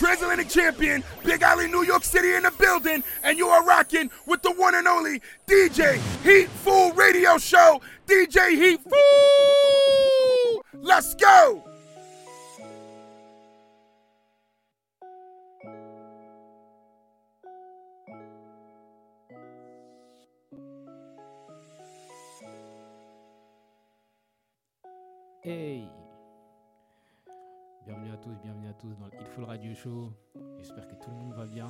Transatlantic Champion, Big Alley, New York City in the building, and you are rocking with the one and only DJ Heatfool Radio Show. DJ Heatfool! Let's go! Hey Bienvenue à tous, bienvenue à tous dans le Hitful Radio Show. J'espère que tout le monde va bien.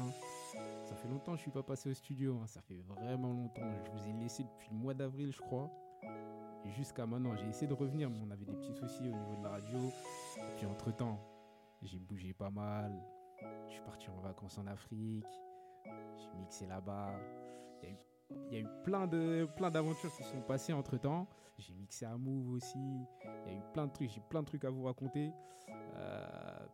Ça fait longtemps que je suis pas passé au studio, hein. ça fait vraiment longtemps. Je vous ai laissé depuis le mois d'avril, je crois. Jusqu'à maintenant, j'ai essayé de revenir, mais on avait des petits soucis au niveau de la radio. Puis entre temps, j'ai bougé pas mal. Je suis parti en vacances en Afrique. J'ai mixé là-bas. Il y a eu il y a eu plein de plein d'aventures qui sont passées entre temps. J'ai mixé à Move aussi. Il y a eu plein de trucs. J'ai plein de trucs à vous raconter. Euh,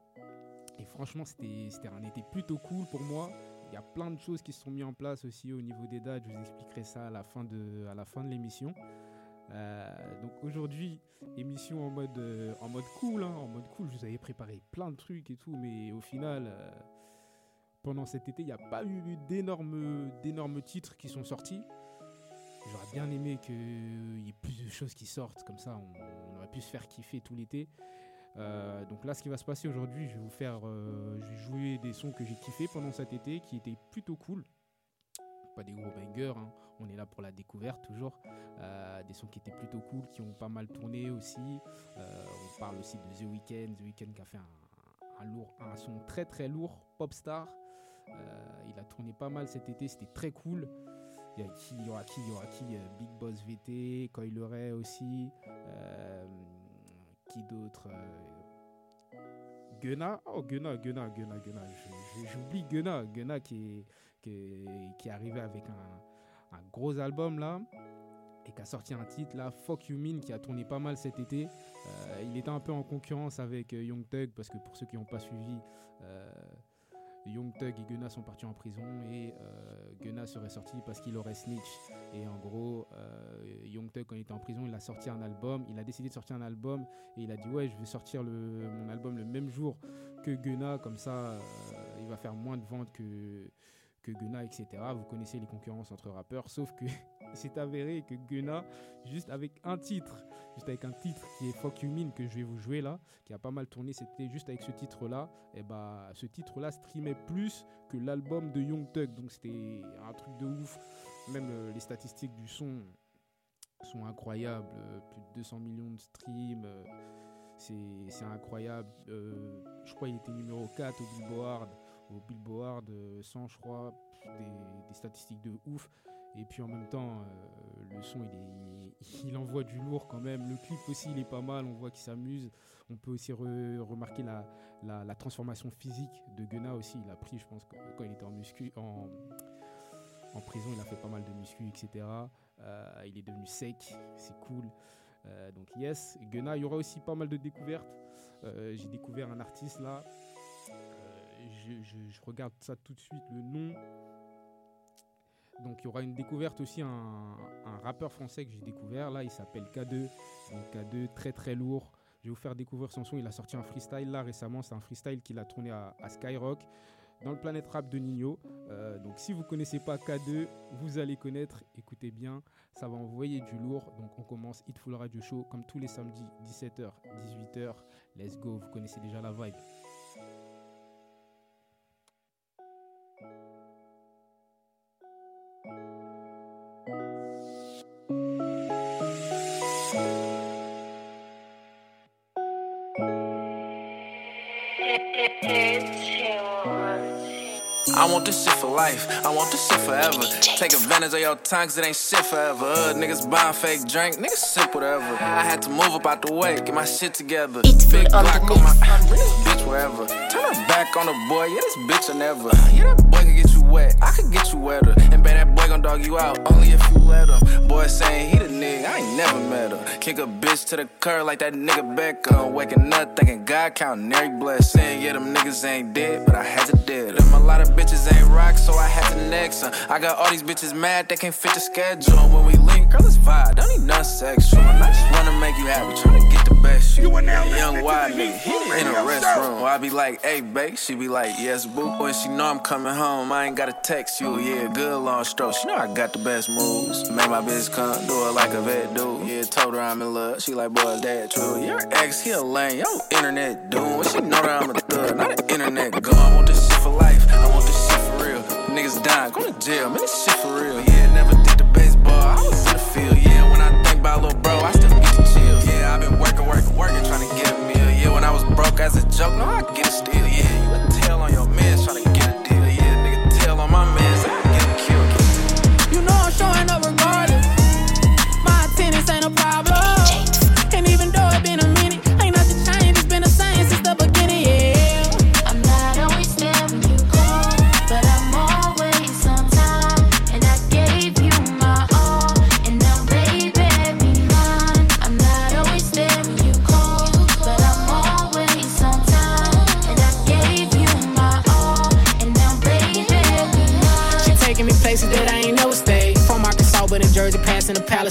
et franchement, c'était un été plutôt cool pour moi. Il y a plein de choses qui se sont mises en place aussi au niveau des dates. Je vous expliquerai ça à la fin de à la fin de l'émission. Euh, donc aujourd'hui, émission en mode euh, en mode cool, hein, en mode cool. Je vous avais préparé plein de trucs et tout, mais au final. euh, pendant cet été, il n'y a pas eu d'énormes, d'énormes titres qui sont sortis. J'aurais bien aimé qu'il y ait plus de choses qui sortent, comme ça on, on aurait pu se faire kiffer tout l'été. Euh, donc là, ce qui va se passer aujourd'hui, je vais vous faire, euh, je vais jouer des sons que j'ai kiffés pendant cet été, qui étaient plutôt cool. Pas des gros bangers, hein. on est là pour la découverte toujours. Euh, des sons qui étaient plutôt cool, qui ont pas mal tourné aussi. On parle aussi de The Weeknd, The Weeknd qui a fait un, lourd, un son très très lourd, Popstar. Il a tourné pas mal cet été, c'était très cool. Il y, a qui, il y aura qui Il y qui Big Boss VT, Coil aussi. Qui d'autre Gunna Oh, Gunna, Gunna. Je- je- J'oublie Gunna. Gunna qui est, qui qui arrivé avec un, un gros album là. Et qui a sorti un titre là, Fuck You Mean, qui a tourné pas mal cet été. Euh, il était un peu en concurrence avec euh, Young Thug, parce que pour ceux qui n'ont pas suivi, euh, Young Thug et Gunna sont partis en prison et euh, Gunna serait sorti parce qu'il aurait snitch. Et en gros, euh, Young Thug, quand il était en prison, il a sorti un album. Il a décidé de sortir un album et il a dit Ouais, je vais sortir le, mon album le même jour que Gunna, comme ça, euh, il va faire moins de ventes que, que Gunna, etc. Vous connaissez les concurrences entre rappeurs, sauf que il s'est avéré que Gunna, juste avec un titre, juste avec un titre qui est Fuck You que je vais vous jouer là, qui a pas mal tourné, c'était juste avec ce titre-là, et bah ce titre-là streamait plus que l'album de Young Thug, donc c'était un truc de ouf. Même euh, les statistiques du son sont incroyables, euh, plus de 200 millions de streams, euh, c'est incroyable. Je crois qu'il était numéro 4 au Billboard, au Billboard euh, 100, je crois, des statistiques de ouf. Et puis en même temps, euh, le son, il, est, il envoie du lourd quand même. Le clip aussi, il est pas mal. On voit qu'il s'amuse. On peut aussi re- remarquer la, transformation physique de Gunna aussi. Il a pris, je pense, quand il était en, muscu, en, prison, il a fait pas mal de muscu, etc. Euh, il est devenu sec. C'est cool. Euh, donc yes, Gunna, il y aura aussi pas mal de découvertes. J'ai découvert un artiste là. Je regarde ça tout de suite, le nom. Donc il y aura une découverte aussi, un, rappeur français que j'ai découvert. Là, il s'appelle K2. Donc K2, très très lourd. Je vais vous faire découvrir son son. Il a sorti un freestyle là récemment. C'est un freestyle qu'il a tourné à, Skyrock dans le Planet Rap de Nino. Euh, donc si vous connaissez pas K2, vous allez connaître. Écoutez bien, ça va envoyer du lourd. Donc on commence Hitful Radio Show comme tous les samedis, 17h, 18h. Let's go, vous connaissez déjà la vibe. Want this shit for life. I want this shit forever. Take advantage of your time, cause it ain't shit forever. Uh, niggas buying fake drink, niggas sip whatever. I had to move up out the way, get my shit together. Big on the Glock on my bring this bitch wherever. Turn her back on the boy, yeah, this bitch will never. Yeah, that boy can get you wet, I could get you wetter. And bet that boy gon' dog you out, only if you let him. Boy saying he the nigga, I ain't never met Kick a bitch to the curb like that nigga Beckham. Waking up thinking God counting every blessing. Yeah, them niggas ain't dead, but I had to dead them. A lot of bitches ain't rock, so I had to next them. I got all these bitches mad, they can't fit the schedule. When we link, girl, it's vibe. Don't need nothing sexual. I just wanna make you happy, tryna get the best. You, you now young nigga, he in a restroom. I be like, hey, babe. She be like, yes, boo. When she know I'm coming home, I ain't gotta text you. Yeah, good long stroke. She know I got the best moves. Make my bitch come, do it like a vet do. Yeah, told her I'm in love. She like, boy, that true. Your ex, he a lame. Yo, internet doom. She know that I'm a thug, not an internet gun. I want this shit for life. I want this shit for real. Niggas dying, go to jail. Man, this shit for real. Yeah,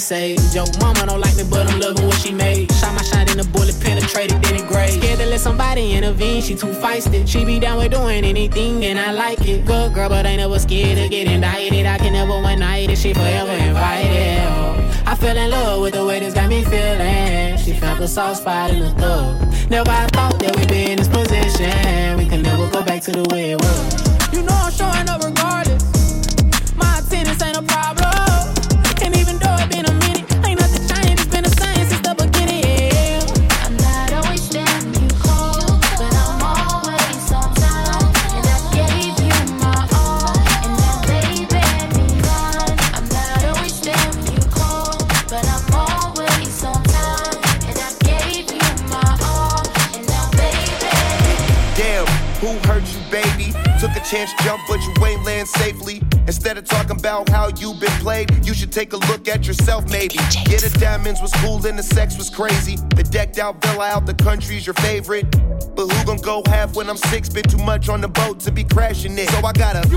the Yo, mama don't like me, but I'm loving what she made. Shot my shot in the bullet, penetrated, then it grazed. Scared to let somebody intervene, she too feisty. She be down with doing anything, and I like it. Good girl, but ain't never scared to get indicted. I can never one night, and she forever invited. Oh, I fell in love with the way this got me feeling. She felt the soft spot in the thug. Never I thought that we'd be in this position. We can never go back to the way it was. You know I'm showing up take a look at yourself, maybe. Yeah, the diamonds was cool and the sex was crazy. The decked out villa out the country's your favorite. But who gon' go half when I'm six? Been too much on the boat to be crashing it. So I gotta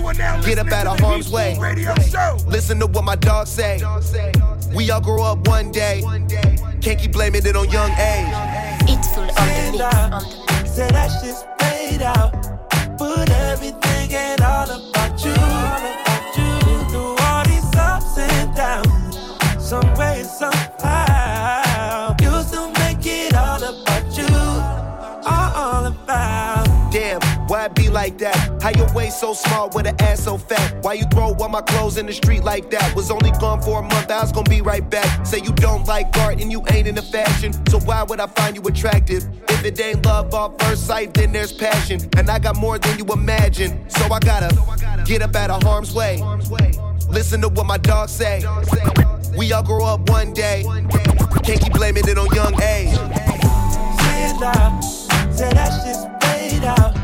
get up out of harm's way. Listen to what my dog say. We all grow up one day. Can't keep blaming it on young age. It's full on the mix. On the mix. Said that shit's paid out. Put everything and all about like that? How your waist so small with an ass so fat? Why you throw all my clothes in the street like that? Was only gone for a month, I was gonna be right back. Say you don't like art and you ain't into fashion, so why would I find you attractive? If it ain't love off first sight, then there's passion. And I got more than you imagine. So I gotta get up out of harm's way. Listen to what my dogs say. We all grow up one day. Can't keep blaming it on young age. Say it loud. Say that shit's paid out.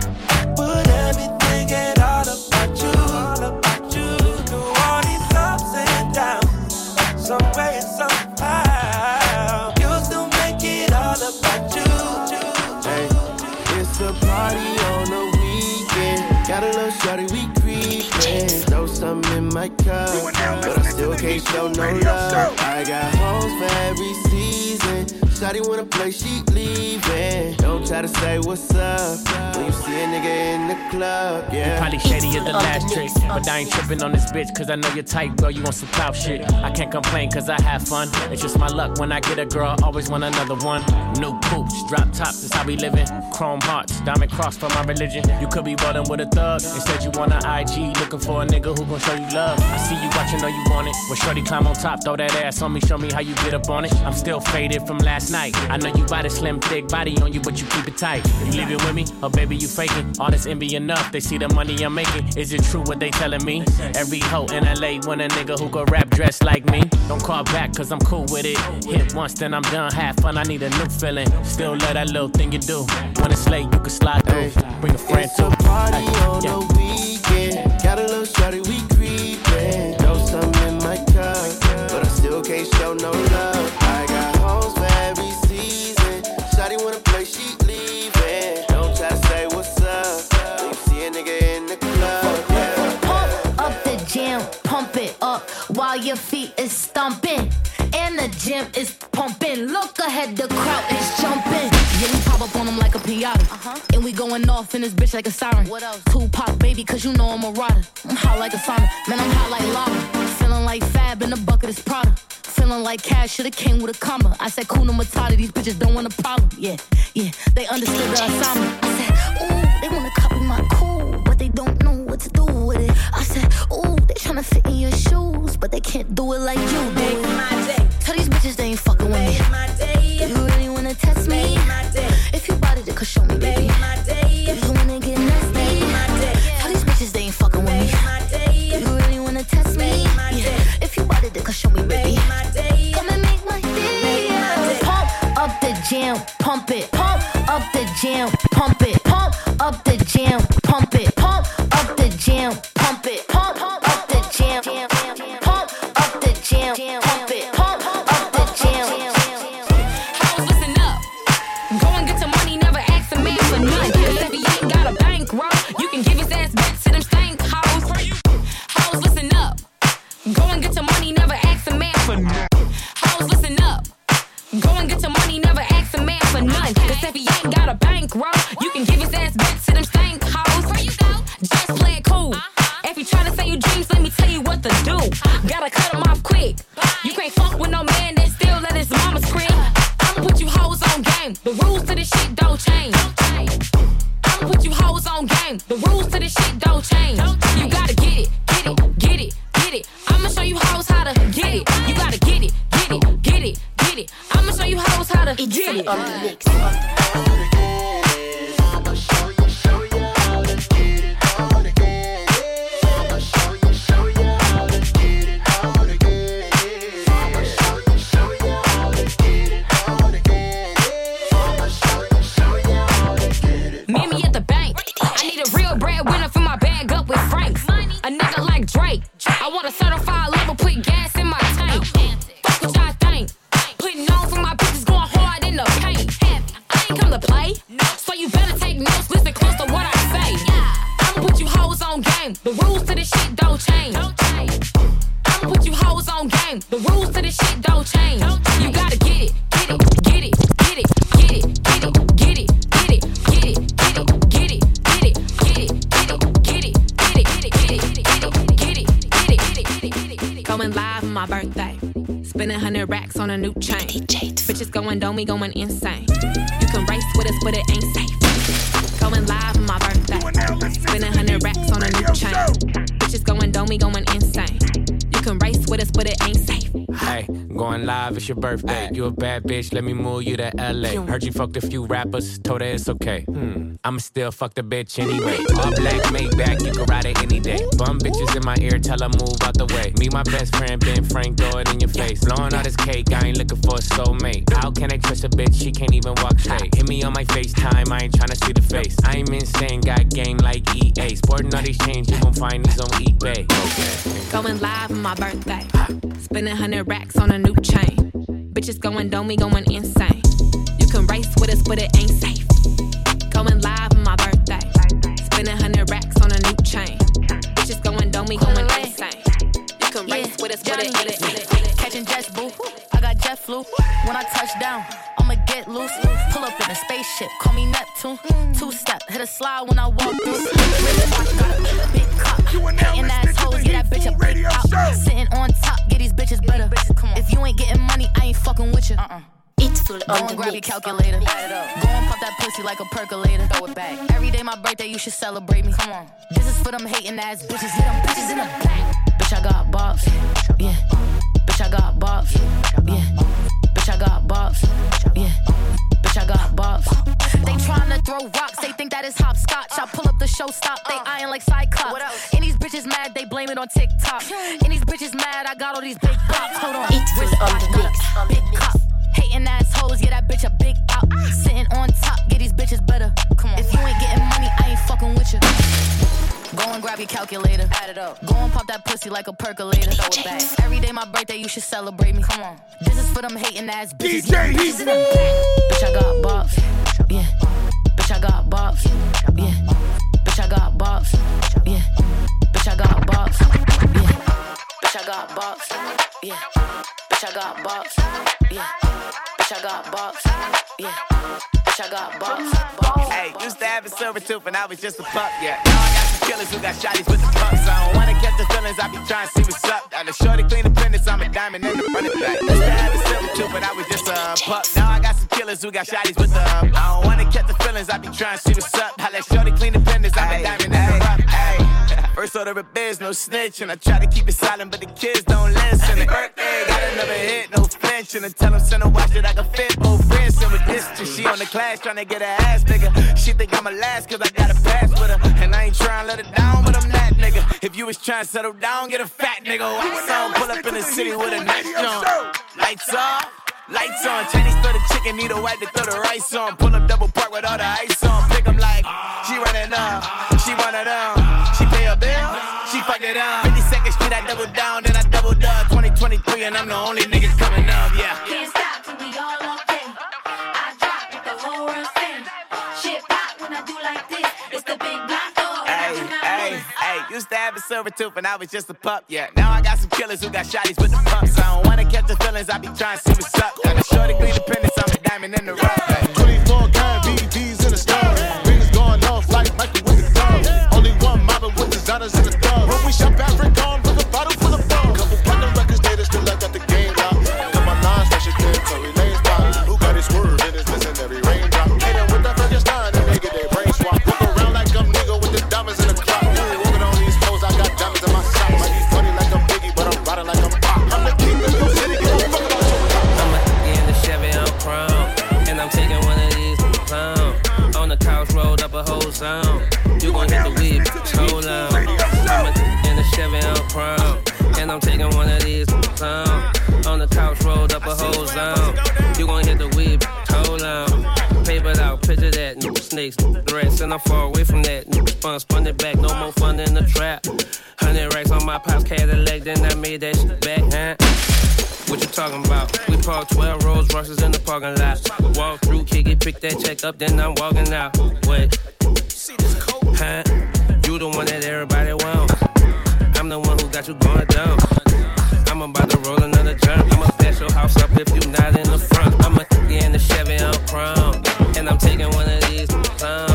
My cup, but I still can't show no love. I got season. Shotty wanna play, she leaving. Don't try to say what's up when you see a nigga in the club. Yeah. Probably shady is the last trick, but I ain't tripping on this bitch cause I know you're tight, girl. You want some clout shit. I can't complain cause I have fun. It's just my luck when I get a girl, always want another one. New poops, drop tops, that's how we living. Chrome hearts, diamond cross for my religion. You could be ballin' with a thug. Instead, you want an IG, looking for a nigga who gon' show you love. I see you watching, know you want it. When Shorty climb on top, throw that ass on me, show me how you get up on it. I'm still faded from last night. I know you got a slim, thick body on you, but you keep it tight. You leave it with me, or baby, you faking. All this envy enough, they see the money I'm making. Is it true what they telling me? Every hoe in LA want a nigga who can rap dressed like me. Don't call back, cause I'm cool with it. Hit once, then I'm done. Have fun, I need a new feeling. Still love that little thing you do. When it's late, you can slide through. Bring a friend It's too. a party on yeah. the weekend. Got a little shorty, we your feet is stomping. And the gym is pumping. Look ahead, the crowd is jumping. Yeah, we pop up on them like a pinata. Uh-huh. And we going off in this bitch like a siren. What else? Tupac, baby, cause you know I'm a rider. I'm hot like a sauna. Man, I'm hot like lava. Feeling like Fab in the bucket is Prada. Feeling like cash should've came with a comma. I said, Kuna Matata, these bitches don't want a problem. Yeah, yeah, they understood the assignment. I said, ooh, they wanna copy my cool, but they don't know what to do with it. I said, ooh, they tryna fit in your shoes, but they can't do it like you do Make it. my day. Tell these bitches they ain't fucking with me. My day. Do you really wanna test me? Make my day. If you bought it, then could show me, baby. Make my day. Do you wanna get nasty? Make my day. Tell these bitches they ain't fucking with me. My day. You really wanna test me? Make my Yeah. day. If you bought it, could show me, baby. Jam, pump it. Pump up the jam, pump it. Pump up the jam, going in birthday. You a bad bitch, let me move you to LA. Heard you fucked a few rappers, told her it's okay. Hmm, I'ma still fuck the bitch anyway. All black, Maybach, you can ride it any day. Bum bitches in my ear, tell her move out the way. Me, my best friend, Ben Frank, throw it in your face. Blowing all this cake, I ain't looking for a soulmate. How can I trust a bitch? She can't even walk straight. Hit me on my FaceTime, I ain't tryna see the face. I ain't insane, got game like EA. Sporting all these chains, you gon' find these on eBay. Okay. Going live on my birthday. Spending hundred racks on a new chain. Bitches going dome, we going insane. You can race with us, but it ain't safe. Going live on my birthday. Spending hundred racks on a new chain. Bitches going dome, we going insane. You can race with us, but it ain't safe. Catching jets, boo. I got jet flu. When I touch down, I'ma get loose. Pull up in a spaceship, call me Neptune. Two step, hit a slide when I walk through. Watch, got a big cock. Hating assholes, get that bitch a break out. Sitting on top, get these bitches better. If you ain't getting money, I ain't fucking with you. Uh-uh. It's full Go on and the grab your mix. calculator. Go and pop that pussy like a percolator. Throw it back. Every day my birthday, you should celebrate me. Come on. This is for them hating ass bitches. Hit them bitches in the back. Bitch, I got bops. Yeah. Bitch, I got bops. Yeah. Bitch, I got bops. Yeah. Bitch, I got bops. They tryna throw rocks. They think that is hopscotch. I pull up the show, stop. They uh. eyeing like Cyclops. And these bitches mad, they blame it on TikTok. And these bitches mad, I got all these big bops. Hold on. It's full on the mix. On Big mix. cop. Hating assholes, yeah, that bitch a big out. Ah. Sitting on top, get these bitches better. Come on. If you ain't getting money, I ain't fucking with you. Go and grab your calculator. Add it up. Go and pop that pussy like a percolator. Throw it back. Every day my birthday, you should celebrate me. Come on. This is for them hating ass bitches. DJ Yeah, bitches in the back. Bitch, I got bops. Yeah. Bitch, I got bops. Yeah. Bitch, I got bops. Yeah. Bitch, I got bops. Yeah. Bitch, Bitch, I got box. Yeah. Bitch, I got box. Yeah. Bitch, I got box. Yeah. Bitch, I got box. Hey, used to have a silver tooth and I was just a pup, yeah. Now I got some killers who got shotties with the pumps. I don't wanna catch the feelings, I be trying to see what's up. Now the shorty clean the fitness, I'm a diamond in the front of back. Used to have a silver tooth but I was just a pup. Now I got some killers who got shotties with the I don't wanna catch the feelings, I be trying to see what's up. How that shorty clean the fitness, I'm a diamond in the rough. Hey. First order of biz, no snitch, and I try to keep it silent, but the kids don't listen. Happy birthday, got another hit, no flinch, and I tell them send a watch that I can fit both friends. And with this, she on the class trying to get her ass bigger. She think I'm a last cause I got a pass with her, and I ain't trying to let her down, but I'm that nigga. If you was trying to settle down, get a fat nigga. Wax on, pull up in the city with a nice jump. Lights off. Lights on, Chinese throw the chicken, need a wipe to throw the rice on. Pull up double park with all the ice on. Pick 'em like, she running up, she one of them. She pay a bill, she fuck it up. 52nd Street, I double down, then I double up. 2023, and I'm the only nigga coming up, yeah. Can't stop till we all okay. I drop with the whole run spin. Shit pop when I do like this. It's the big block oh, door. Hey, hey, hey, used to have a silver tooth and I was just a pup, yeah. Now I got some killers who got shotties with the pumps. I don't wanna catch the feelings, I be trying to see what's up. Got a shorty clean the pendants, I'm a diamond in the rough. 24 karat BDs in the stars. Fingers going off like Michael with designers in the thumbs. When we shop African Snakes, rats, and I'm far away from that. Spun, spun it back, no more fun in the trap. Hundred racks on my pop's Cadillac, then I made that shit back, huh? What you talking about? We parked 12 Rolls Royces in the parking lot. Walk through, kick it, pick that check up, then I'm walking out. Wait. Huh? You the one that everybody wants. I'm the one who got you going down. I'm about to roll another jump. I'ma pass your house up if you not in the front. I'ma in the Chevy on chrome. And I'm taking one of these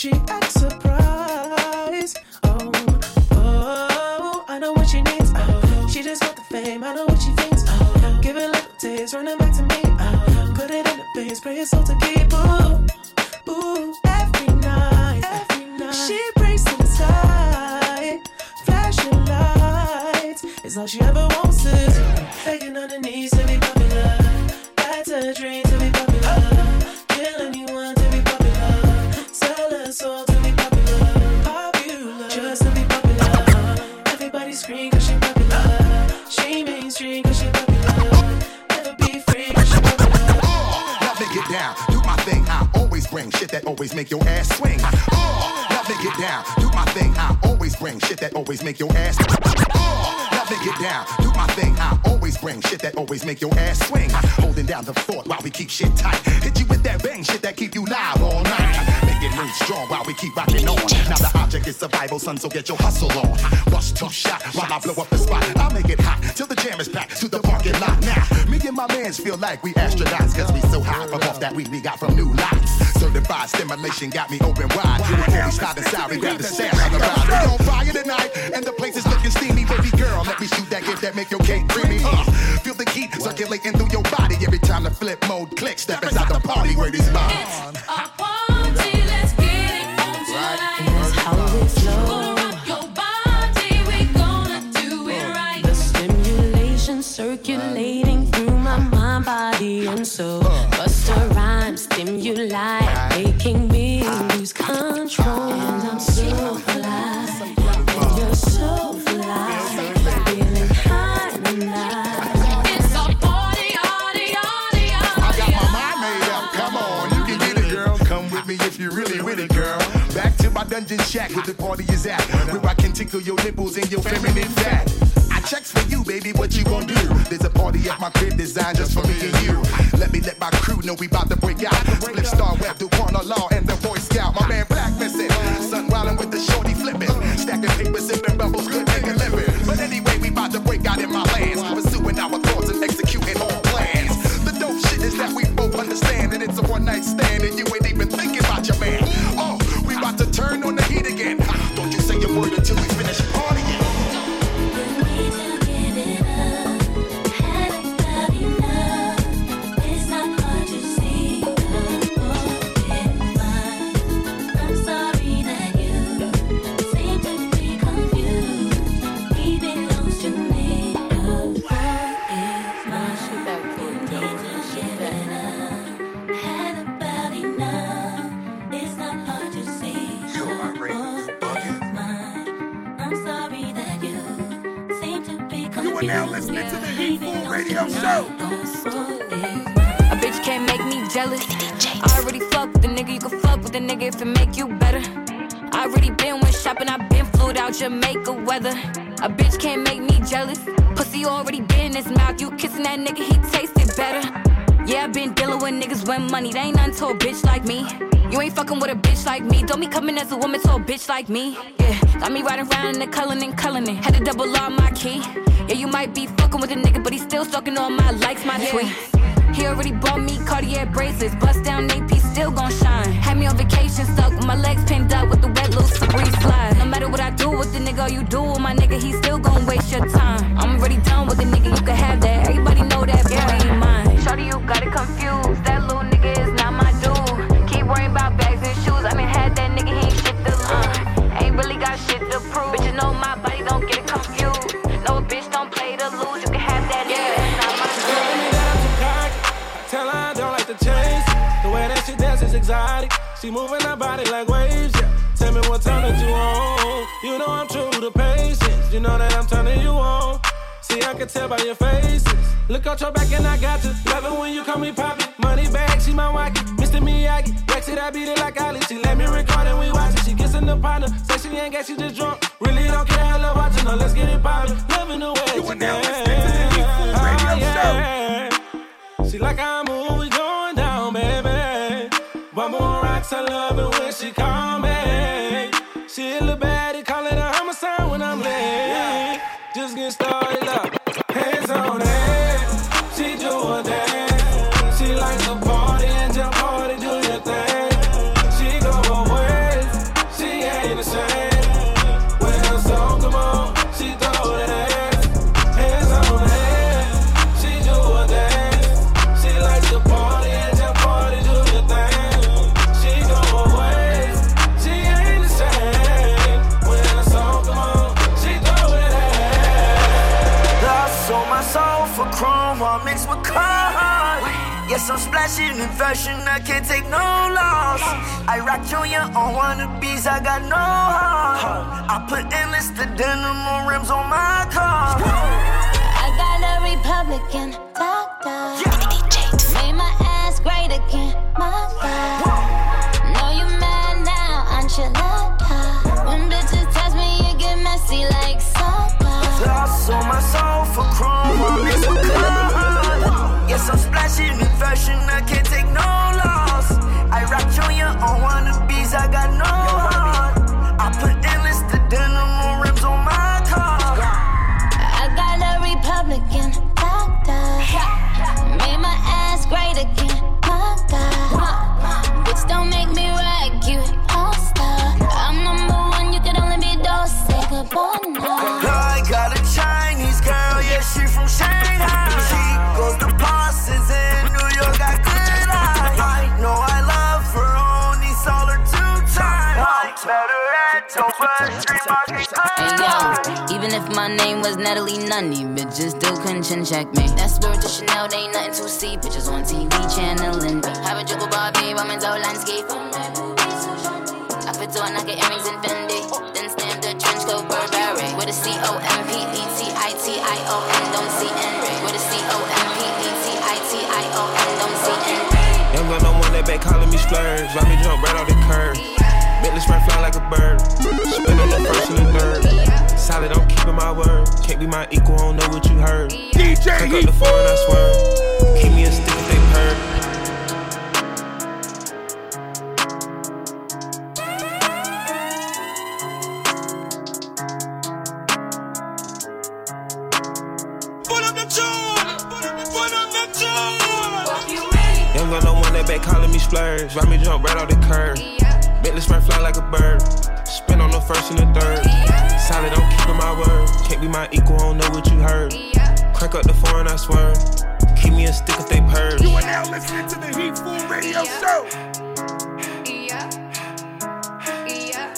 she acts surprised. Oh, oh, I know what she needs. Oh, she just want the fame. I know what she thinks. Oh, give it little taste, running back to me. Oh, put it in the face, pray it's all to keep. Ooh, ooh, every night, every night. She breaks in the sky, flashing lights. It's all she ever wants down, do my thing. I always bring shit that always make your ass swing. Uh, uh, oh, let me get down, do my thing. I always bring shit that always make your ass. Oh, let me get down, do my thing. I always bring shit that always make your ass swing. Uh, holding down the fort while we keep shit tight. Hit you with that bang shit that keep you live all night. Make it move strong while we keep rocking on. Now the object is survival, son, so get your hustle on. Rush two shot while I blow up the spot. I'll make it hot till the jam is packed to the parking lot. Now, me and my mans feel like we astronauts, cause we so high from off that weed we got from new lights. Certified stimulation got me open wide. You fully sliding sorry, grab the stand on the ride. We on fire tonight, and the place is looking steamy. Baby girl, let me shoot that gift that make your cake creamy. Uh, feel the heat circulating through your body every time the flip mode clicks. Step inside the party where these bombs. Oh. The stimulation circulating through my mind, body, and soul. Uh. Busta rhymes, stimuli, making me lose control. And I'm so dungeon shack where the party is at. Where I can tickle your nipples and your feminine fat. I checks for you, baby, what you gon' do? There's a party at my crib designed just for me and you. Let me let my crew know we bout to break out. Flip Star Web, Duquana Law, and the Boy Scout. My man coming as a woman to a bitch like me. Yeah, got me riding around in the Cullinan, Cullinan. Had to double on my key. Yeah, you might be fucking with a nigga, but he still stalking all my likes, my tweets. He already bought me Cartier bracelets. Bust down AP, still gon' shine. Had me on vacation, stuck with my legs pinned up with the wet loose Febreze slide. No matter what I do with the nigga, you do with my Out your back and I got you. Love it when you call me poppy. Money bag, she my wacky. Mr. Miyagi. Back it, I beat it like Ali. She let me record and we watch it. She kissing the partner. Say she ain't got, she just drunk. Really don't care, I love watching her. Let's get it poppin'. Loving the way You she now dance. listening to the Heatfool Radio Oh, Show. yeah. She like I I rock Junior on wannabes, I got no heart. I put endless the denim on rims on my car. I got a Republican Hey yo, even if my name was Natalie Nunny, bitches still couldn't chin check me. That's word to Chanel, they ain't nothing to see. Bitches on TV channeling me. Have a jiggle Barbie, woman's whole landscape. I fit to a knock earrings and Fendi. Then stamp the trench coat Burberry. With a C O M P E T I T I O N, don't see N. With a C O M P E T I T I O N, don't see N. Young gun, no one that back calling me splurge. Ride me jump right off the curb. Bentley spread fly like a bird. Spin on the first and the third. Solid, I'm keeping my word. Can't be my equal, I don't know what you heard. DJ Crack up the foreign, I swear. Keep me a stick if they heard. Put up the tune. Put up the tune. Young gun, no one that back calling me splurge. Ride me jump right off the curb. Bentley spread fly like a bird. Spin on the first and the third. Solid, I'm keeping my word. Can't be my equal, I don't know what you heard. Crack up the foreign, I swear. Keep me a stick if they heard. You are now listening to the Heatfool Radio Show. Yeah, yeah.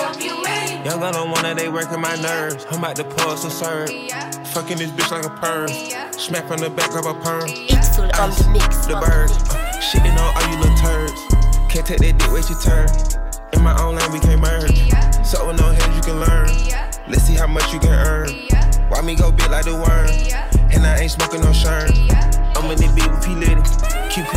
Are you ready? Young gun on one that they working my nerves. I'm about to pull some serve. Fucking this bitch like a perm. Smack from the back of a perm. It's full on the mix. The birds. Shitting on all you little turds. Can't take that dick, wait your turn. In my own lane, we can't merge. So with no heads, you can learn. Let's see how much you can earn. Why me go big like the worm? And I ain't smoking no shirt. I'm in the beat with P Litty. QP,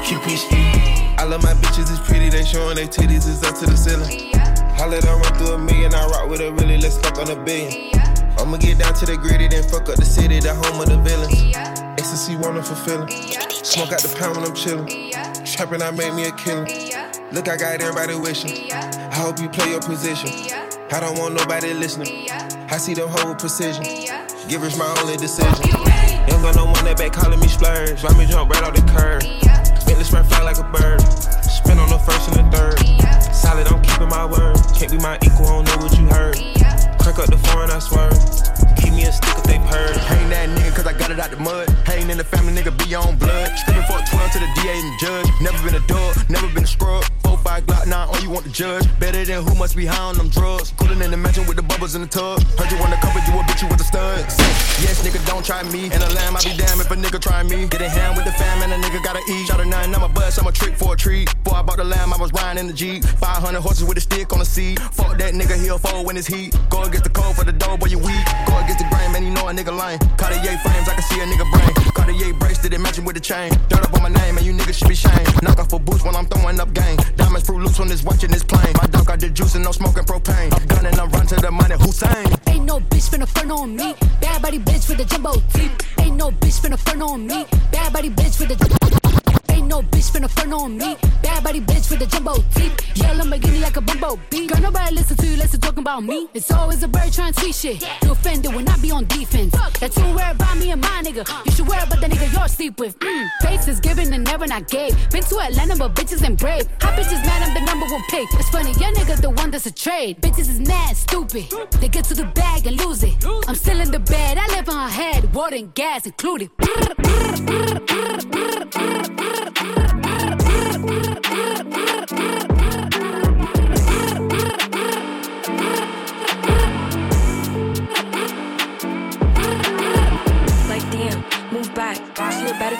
QP street. I love my bitches, it's pretty. They showing their titties, it's up to the ceiling. I let her run through a million, I rock with a really, let's fuck on a billion. I'ma get down to the gritty, then fuck up the city, the home of the villains. Ecstasy, wonderful feeling. Smoke out the pound when I'm chillin'. Trapping, I made me a killer. Look, I got everybody wishing. I hope you play your position. I don't want nobody listening. I see them hold with precision. Givers my only decision. Ain't gun, no one that back calling me splurge. Ride me jump right off the curb. Bentley spread fly like a bird. Spin on the first and the third. Solid, I'm keeping my word. Can't be my equal, I don't know what you heard. Crack up the foreign, I swear. Keep me a stick if they heard. Ain't that nigga cause I got it out the mud. Ain't in the family, nigga, be on blood. Stepping for a 12 to the DA and the judge. Never been a dog, never been a scrub. 4-5 Glock 9, all you want to judge. Better than who must be high on them drugs. Cooling in the mansion with the bubbles in the tub. Heard you wanna cover, you a bitch, you with the studs. Yes, nigga, don't try me. And a lamb, I be damn if a nigga try me. Get in hand with the fam and a nigga gotta eat. Shot a nine, I'm a bust, I'm a trick for a treat. Before I bought the lamb, I was riding in the Jeep. 500 horses with a stick on the seat. Fuck that nigga, he'll fold when it's heat. Go against the cold for the dough, boy, you weak. Go against the grain, man, you know a nigga lame. Cartier frames, I can see a nigga brain. Cartier bracelet, it matching with the chain. Dirt up on my name, and you niggas should be shamed. Knock off a boost when I'm throwing up game. Diamonds, fruit loose on this watch in this plane. My dog got the juice and no smoking propane. I'm done and I'm run to the money, Hussein. Ain't no bitch finna front on me. Bad body bitch with the jumbo teeth. Ain't no bitch finna front on me. Bad body bitch with the. No bitch finna front on me. Bad body bitch with the jumbo teeth. Yeah, Lamborghini like a bumblebee. Girl, nobody listen to you, listen talking about me. It's always a bird trying to tweet shit. You offended when I be on defense. That's who worry about me and my nigga. You should worry about the nigga you're sleep with. Mm. Faces given and never not gave. Been to Atlanta, but bitches ain't brave. Hot bitches mad, I'm the number one pick. It's funny, your nigga the one that's a trade. Bitches is mad, stupid. They get to the bag and lose it. I'm still in the bed, I live in her head. Water and gas included.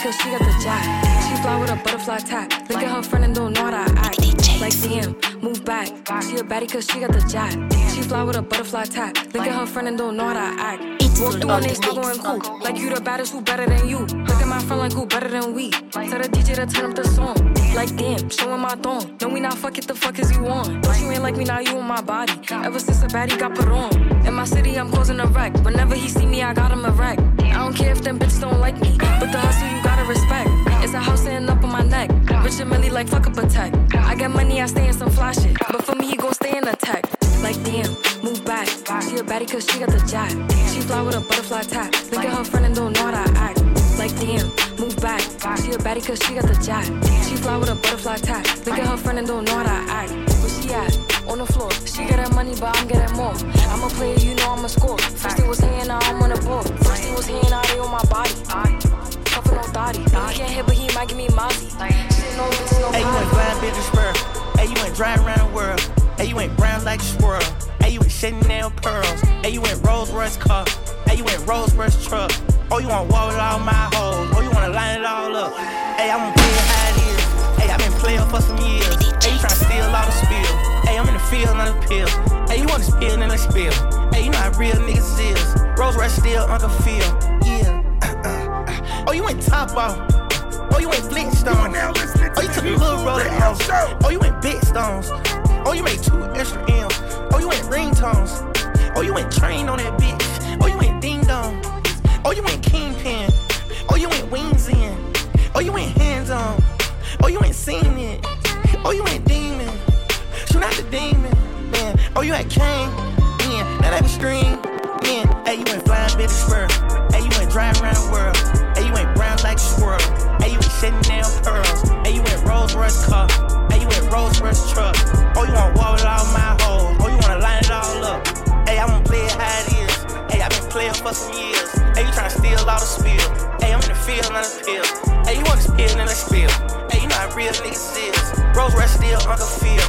cause she got the jack. She fly with a butterfly tap. Look at her friend and don't know how to act. Like damn, move back. She a baddie cause she got the jack. She fly with a butterfly tap. Look at her friend and don't know how to act. Walk through and they still going cool. Like you the baddest, who better than you? Look at my friend like who better than we? Tell the DJ to turn up the song. Like damn, showing my thong. No, we not fuck it, the fuck is you on? But you ain't like me now, you on my body. Ever since a baddie got put on. In my city, I'm causing a wreck. Whenever he see me, I got him a wreck. I don't care if them bitches don't like me, but the hustle you gotta respect. It's a house sitting up on my neck. Rich and Millie like fuck up a tech. I got money, I stay in some fly shit. But for me, he gon' stay in the tech. Like damn, move back. See a baddie cause she got the jack. She fly with a butterfly tap. Look at her friend and don't know how to act. Like damn, move back. She a baddie cause she got the jack. She fly with a butterfly tap. Look at her friend and don't know how to act. Where she at? On the floor. She getting money, but I'm getting more. I'm a player, you know I'm a score. First it was here, now I'm on the board. First it was here, now they on my body. Cuffin' no thotty. He can't hit, but he might give me mozzie. Shit, no bitch, no Hey, you ain't blind bitch spur. Hey, you ain't driving around the world. Hey, you ain't brown like a squirrel. Hey, you ain't Chanel pearls. Hey, you ain't Rolls Royce car. Hey, you ain't Rolls Royce truck. Oh, you wanna walk with all my hoes. Oh, you wanna line it all up. Hey, I'm gonna play it how it is. Hey, i been playing for some years. Hey, you tryna steal all the spill. Hey, I'm in the field on the pill. Hey, you wanna spill in the spill. Hey, you know how real niggas is. Rolls Royce still on the field. Yeah. Uh, uh, uh. oh, you ain't top off. Oh, you ain't Flintstones. Oh, you took a little roller house. Oh, you ain't big stones. Oh, you made two extra M's. Oh, you ain't ringtones. Oh, you ain't trained on that bitch. Oh, you ain't ding dong. Oh, you ain't kingpin. Oh, you ain't wings in. Oh, you ain't hands on. Oh, you ain't seen it. Oh, you ain't demon. Shoot out the demon, man. Oh, you ain't king, not a pill. Hey, you want to spill in a spill. Hey, you know how real niggas is. Rolls Royce still Uncle Phil.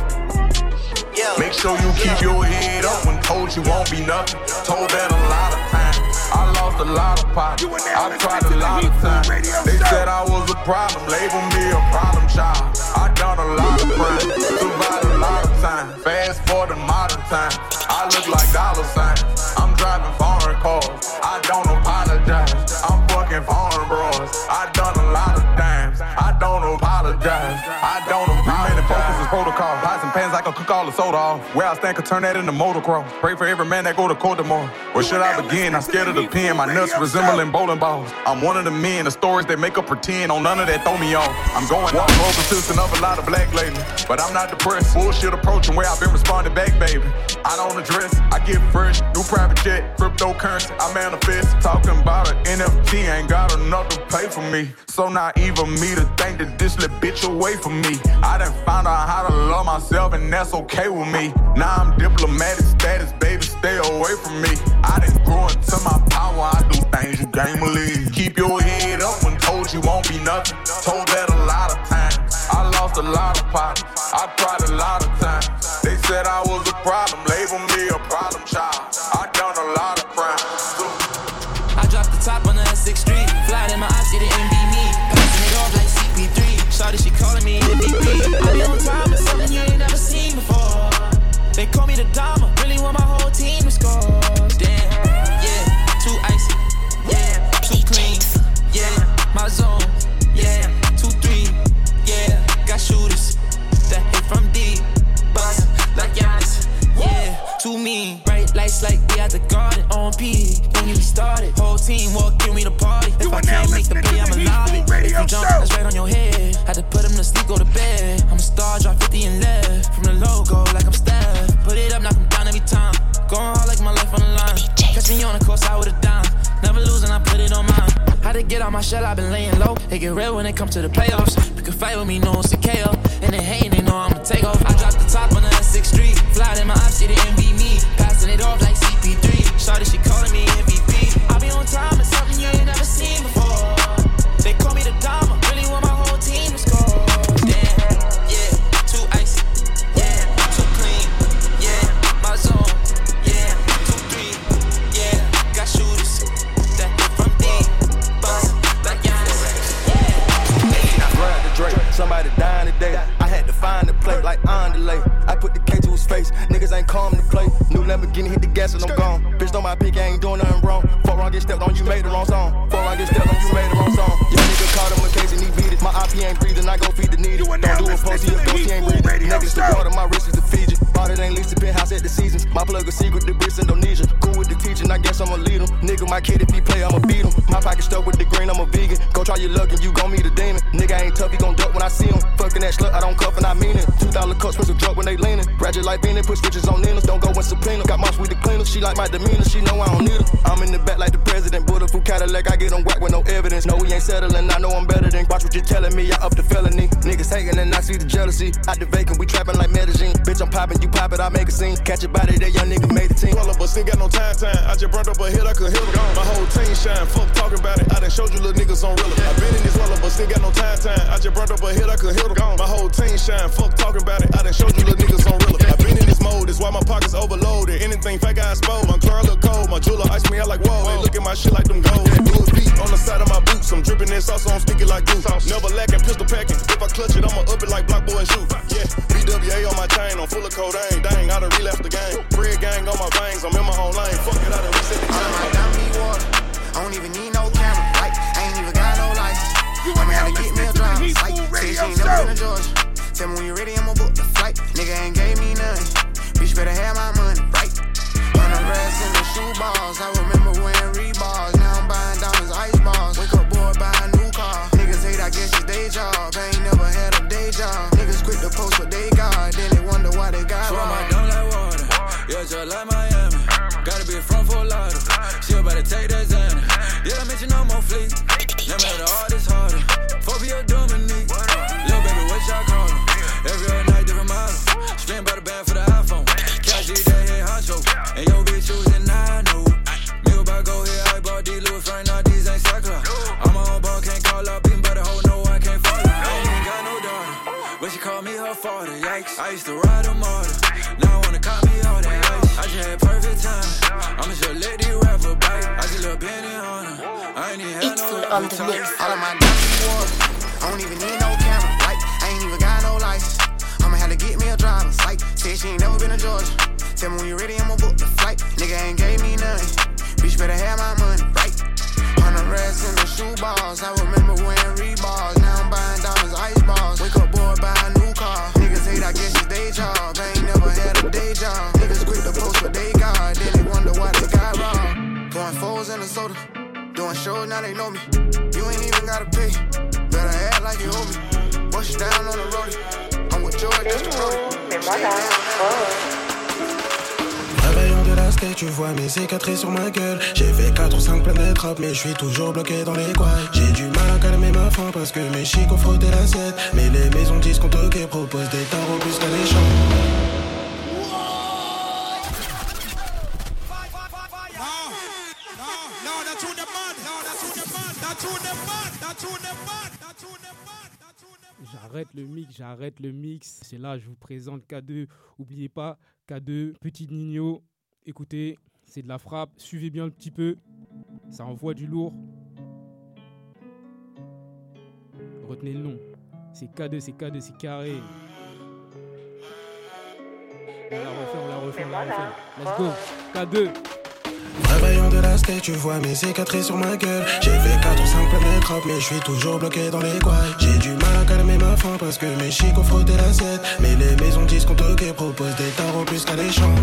Yeah. Make sure you keep your head up when told you won't be nothing. Told that a lot of times. I lost a lot of pots. I tried a lot of times. They said I was a problem, Label me a problem child. I done a lot of crime, survived a lot of time. Fast forward to modern time. I look like dollar signs. I'm driving foreign cars. I don't apologize. I'm fucking foreign bros. I done a lot of times. I don't apologize. I don't apologize. Focus is protocol. Pots and pans, I can cook all the soda off. Where I stand, can turn that into motocross. Pray for every man that go to court tomorrow. Where should I begin? I'm scared of the pen. My nuts resembling bowling balls. I'm one of the men. The stories they make up pretend on none of that throw me off. I'm going off more consistent of a lot of black lately. But I'm not depressed. Bullshit approaching where I've been responding back, baby. I don't address. I get fresh. New private jet. Cryptocurrency. I manifest. Talking about an NFT. Ain't got enough to pay for me. So naive of me to think that this little bitch away from me. I done found out how to love myself and that's okay with me. Now I'm diplomatic status, baby, stay away from me. I done grew into my power, I do things you can't believe. Keep your head up when told you won't be nothing. Told that a lot of times. I lost a lot of pots, I cried a lot of times. They said I was a problem, gon' when I see him. Fucking that slut, I don't cuff and I mean it. Two dollar cups, with some drug when they leaning. Graduate like Beanie, put switches on Nina. Don't go in subpoena. Got moms with the cleaner. She like my demeanor, she know I don't need her. I'm in the back like the president. Bulletproof Cadillac, I get on whack with no evidence. No, we ain't settling. I know I'm better than. Watch what you're telling me, I up the felony. Niggas hating and I see the jealousy. Out the vacant, we trapping like Medellin. Bitch, I'm popping, you pop it, I make a scene. Catch a body, that young nigga made the team. Roll up, but still got no time time. I just burned up a hit, I could hit him. My whole team shine, fuck talking about it. I done showed you little niggas on real. I been in this up, but still got no time time. I just burned up a hit, I could hit him. My whole team shine, fuck talking about it. I done showed you little niggas on real. I been in this mode, that's why my pockets overloaded. Anything fake I exposed. My car look cold, my jeweler ice me out like whoa. Hey, look at my shit like them gold. A beat on the side of my boots. I'm dripping this sauce, so I'm sticky like goose. Never lacking, pistol packing. If I clutch it, I'ma up it like block boy and shoot. Yeah, BWA on my chain, I'm full of codeine. Dang, I done relapsed the game. Bread gang on my veins, I'm in my own lane. Fuck it, I done reset the game. I got me water. I don't even need been to Georgia. Tell me when you ready, I'ma book the flight. Nigga ain't gave me nothing. Bitch better have my money, right? Hundred racks in the shoe balls. I remember wearing Reeboks. Now I'm buying diamonds, ice balls. Wake up boy, buy a new car. Niggas hate, I guess it's day job. I ain't never had a day job. Niggas quit the post what they got. Then they wonder why they got Swim my robbed. dumb like water. Yeah, just like Miami. She called me her father, yikes. I used to ride a martyr. Now I wanna cop me all that ice. I just had perfect time. I'ma just let these rapper bite. I just little penny on her. I ain't even had no appetite. All of my dirty water. I don't even need no camera. Like, I ain't even got no license. I'ma have to get me a driver's like. Said she ain't never been to Georgia. Tell me when you ready, I'ma book the flight. Nigga ain't gave me nothing. Bitch better have my money, right? Hundred racks in the shoe balls. I remember wearing Reeboks. Now I'm buying diamonds, ice balls. Wake up, boy, buy a new guess it's day job. I ain't never had a day job. Niggas post what they got. Then they wonder why they got in the soda. Doing shows, now they know me. You ain't even gotta pay. Better act like you owe me. Down on the road. I'm with George, just the road. De tu vois mes cicatrices sur ma gueule. J'ai fait 4 ou 5 planètes rap, mais je suis toujours bloqué dans les coins. J'ai du mal à calmer ma faim parce que mes chics ont frotté l'assiette. Mais les maisons disent qu'on te proposent des tarots plus qu'à les champs. J'arrête le mix, j'arrête le mix. C'est là, je vous présente K2. Oubliez pas, K2, petit Nino. Écoutez, c'est de la frappe. Suivez bien le petit peu. Ça envoie du lourd. Retenez le nom. C'est K2, c'est K2, c'est carré. On la refait, on la refait, on la refait. Let's go. K2. Réveillant de la skate, tu vois mes cicatrices sur ma gueule. J'ai fait 4 ou 5 planètes rap, mais je suis toujours bloqué dans les coins. J'ai du mal à calmer ma faim parce que mes chics ont frotté l'assiette. Mais les maisons disent qu'on te proposent des tarots plus qu'à les champs.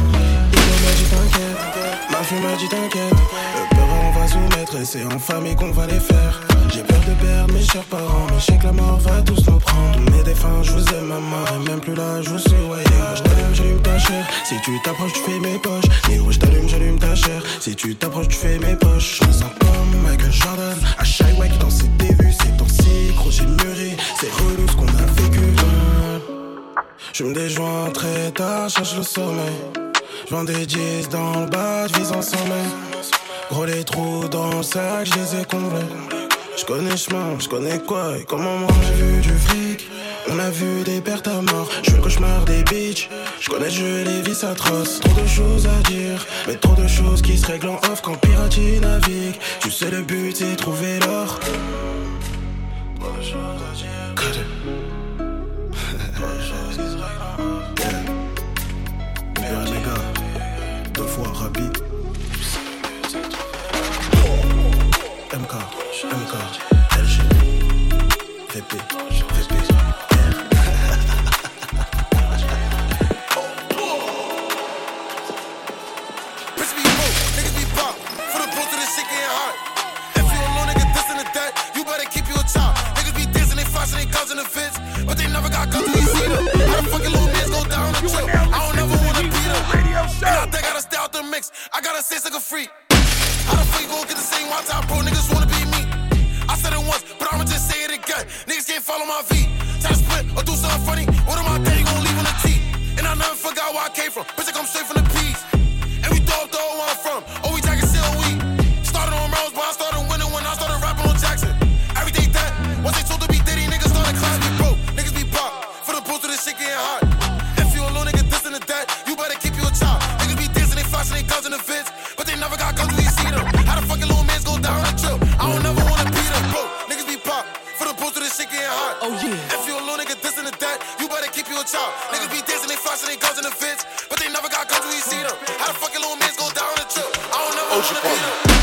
M'a dit t'inquiète, ma fille m'a dit t'inquiète. Le peur on va soumettre et c'est en famille qu'on va les faire. J'ai peur de perdre mes chers parents, mais je sais que la mort va tous nous prendre. Mes défunts, je vous aime maman, et même plus là, je vous suis. Je t'allume, j'allume ta chair. Si tu t'approches, tu fais mes poches. Négro, je t'allume, j'allume ta chair. Si tu t'approches, tu fais mes poches. Je me sens comme Michael Jordan. À chaque way dans ses débuts, c'est toxique, gros, j'ai mûri. C'est relou ce qu'on a vécu. Je me déjoins très tard, cherche le sommeil. Je vends des 10 dans le bas, je vise en sommeil. Gros, les trous dans le sac, je les ai comblés. Je connais le chemin, je connais quoi et comment moi j'ai vu du fric. On a vu des pertes à mort, je suis le cauchemar des bitches. Je connais le jeu, les vices atroces. Trop de choses à dire, mais trop de choses qui se règlent en off quand pirate navigue. Tu sais, le but c'est trouver l'or. À dire. Gars, deux fois rapide. MK, MK, LG, VP, VP, Bitch be broke, niggas be pop. For the bros to this shit getting hot. If you don't know nigga this you better keep your top. Niggas be dancing, they flashing, they causing the fits. But they never got guns when you see them. How the fucking little mans go down the trip? I don't ever wanna beat them. And I think I out gotta say it's like a freak. How the fuck you gon' get the same one time, bro? Niggas wanna be me. I said it once, but I'ma just say it again. Niggas can't follow my V. Try to split or do something funny. What am I day gon' leave on the T? And I never forgot where I came from. Bitch, I come straight from the Oh yeah. If you a little nigga this and that, you better keep you your top. Niggas be dancing, they flashing, they guns in the fence. But they never got guns when you see them. How the fucking little mans go down the trip? I don't never wanna beat them.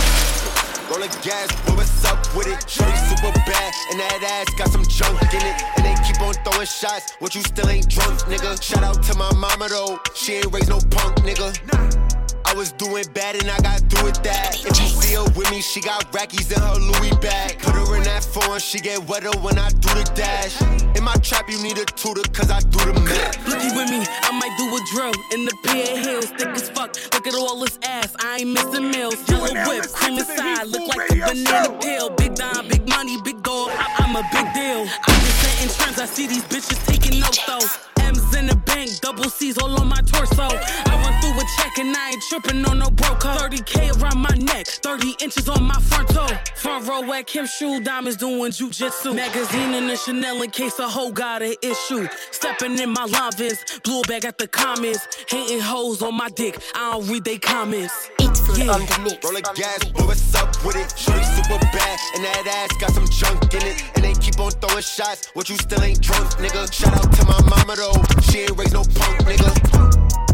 Rolling gas, boy, what's up with it? Shorty super bad, and that ass got some junk in it. And they keep on throwing shots, what you still ain't drunk, nigga? Shout out to my mama though, she ain't raised no punk, nigga. I was doing bad and I got through with that. If you see her with me, she got rackies in her Louis bag. Put her in that phone, she get wetter when I do the dash. In my trap, you need a tutor, cause I do the math. Looky with me, I might do a drill in the pair of thick as fuck. Look at all this ass, I ain't missing meals. Yellow whip, cream inside, look like a banana peel. Big dime, big money, big dog. I- I'm a big deal. I'm just setting trends. I see these bitches taking notes though. M's in the bank, double C's all on my torso. I run through a check and I ain't tripping on no broke 30k around my neck, 30 inches on my front toe. Front row at Kim Shoe, diamonds doing jujitsu. Magazine in the Chanel in case a hoe got an issue. Stepping in my lavins, blew back at the comments. Hating hoes on my dick, I don't read they comments. Yeah. Roll a gas, boy, what's up with it? Shorty super bad, and that ass got some junk in it. And they keep on throwing shots, what you still ain't drunk, nigga? Shout out to my mama though, she ain't raised no punk, nigga.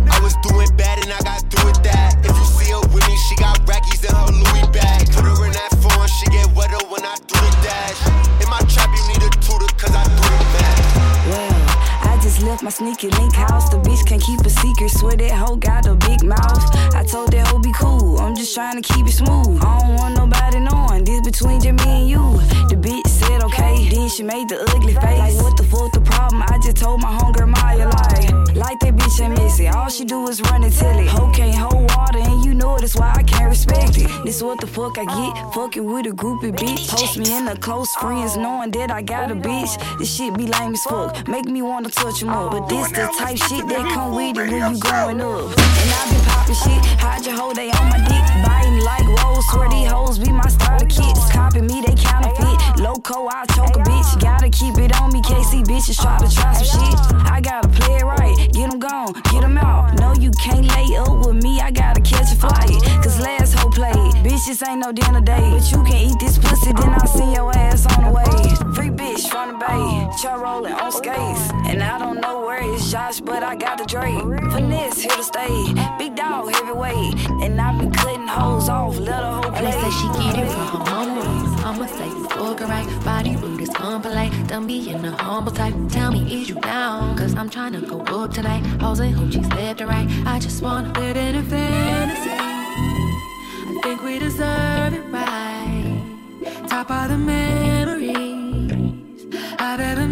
I was doing bad and I got through with that. If you see her with me, she got rackies in her Louis bag. Put her in that phone, she get wetter when I do the dash. In my trap, you need a tutor, cause I do left my sneaky link house. The bitch can't keep a secret. Swear that hoe got a big mouth. I told that hoe be cool. I'm just trying to keep it smooth. I don't want nobody knowing this between just me and you. The bitch said okay, then she made the ugly face. Like what the fuck the problem? I just told my hunger Maya like, like that bitch ain't missing. All she do is run and tell it. Hoe can't hold water and you know it. that's why I respect it. This what the fuck I get? Fucking with a groupie bitch. Post me in the close friends knowing that I got a bitch. This shit be lame as fuck. Make me wanna touch him up. But this the type shit that come with it when you growing up. And I been popping shit. Hide your hoe, they on my dick. Biting like rolls. Swear these hoes be my starter kits. Copy me, they counterfeit. Loco, I choke a bitch. Gotta keep it on me. KC bitches try to try some shit. I gotta play it right. Get them gone, get them out. No, you can't lay up with me. I gotta catch a flight. Cause last hoe played. Bitches ain't no dinner date. But you can eat this pussy, then I'll see your ass on the way. Free bitch from the bay. Char rolling on skates. And I don't know where it's Josh, but I got the Drake. Finesse here to stay. Big dog, heavyweight. And I've been cutting hoes off. Hoe They say she get it from her mama. I'ma say you looking right, body rude is unpolite. Don't be in the humble type. Tell me, is you down? Cause I'm trying to go up tonight. Hoes and hoochies left and right. I just wanna live in a fantasy. I think we deserve it right. Top of the memories I've ever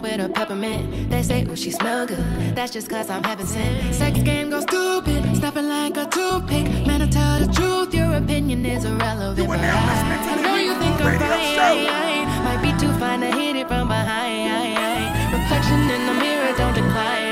grandma with a peppermint. They say, oh, she smell good. That's just cause I'm heaven sent. Sex game goes stupid, snapping like a toothpick. Man, I tell the truth, your opinion is irrelevant. But I, I know you think I'm fine. Might be too fine to hit it from behind. Reflection in the mirror, don't decline.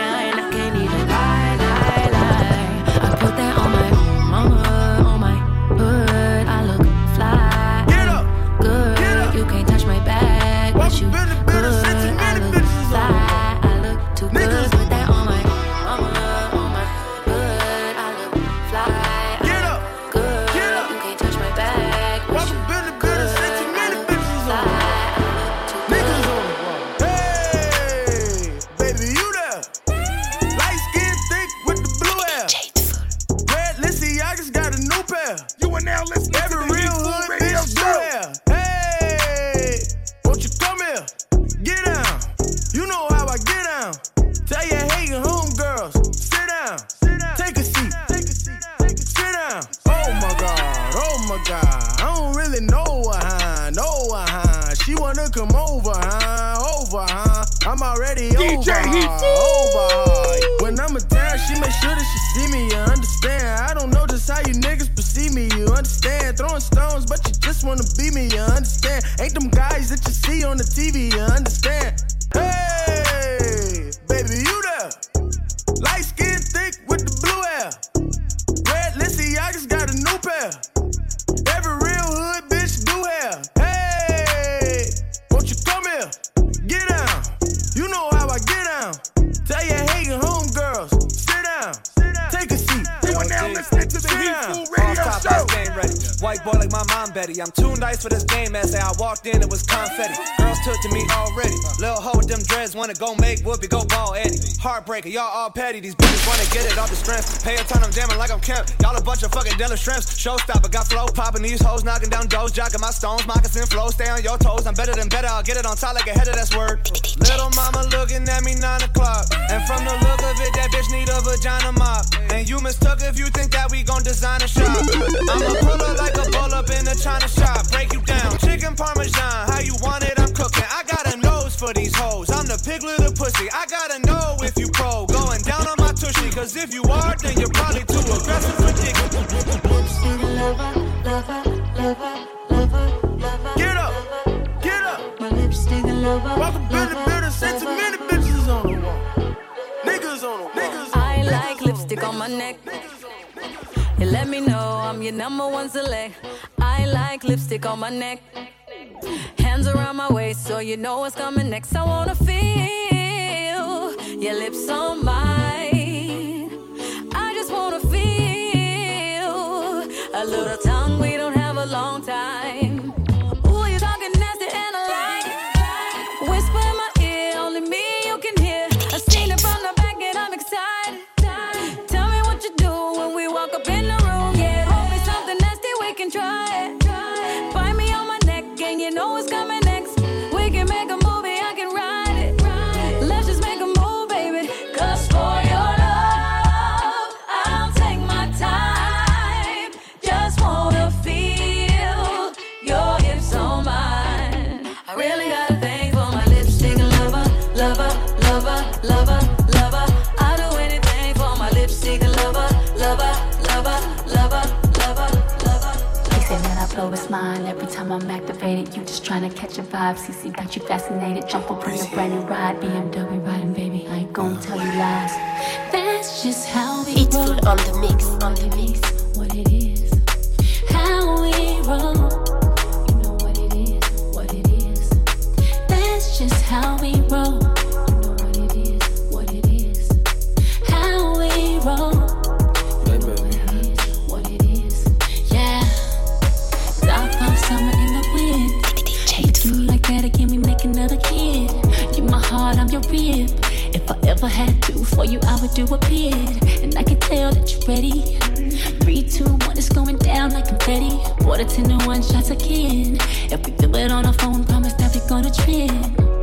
Listening to the Heat Food Radio Off top, Show. game ready. White boy like my mom Betty. I'm too nice for this game, man. Say I walked in, it was confetti. Girls took to me already. Lil' hoe with them dreads, wanna go make Whoopi go ball Eddie. Heartbreaker, y'all all petty. These bitches wanna get it off the strength. Pay a ton, I'm jamming like I'm Kemp. Y'all a bunch of fucking Dylan shrimps. Showstopper, got flow popping. These hoes knocking down doors, jocking my stones, moccasin flow. Stay on your toes. I'm better than better. I'll get it on top like a head of that's word. Little mama looking at me nine o'clock. And from the look of it, that bitch need a vagina mop. And you mistook if you think that we gon' design a shop. I'ma pull up like a bull up in a China shop. Break you down. Chicken parmesan, how you want it, I'm cooking. I got a nose for these hoes. I'm the piglet of pussy. I gotta know if you pro. Going down on my tushy. Cause if you are, then you're probably too aggressive for dick. Get up, get up. My lipstick lover. Welcome to the building. Sent too many bitches on the wall. Niggas on the wall. Niggas I like lipstick on my neck. You let me know I'm your number one select. I like lipstick on my neck. Hands around my waist so you know what's coming next. I wanna feel your lips on mine. I just wanna feel a little tongue. We don't have a long time. 5 CC got you fascinated. Jump up on your brand new ride. BMW riding, baby. I ain't gonna tell you lies. That's just how we It's roll. food on the mix, on the mix. What it is. How we roll. You know what it is, what it is. That's just how we roll. I had to for you, I would do a bid. And I can tell that you're ready. Three, two, one, it's going down like confetti. Water ten to one shots again. If we feel it on our phone, promise that we're gonna trend.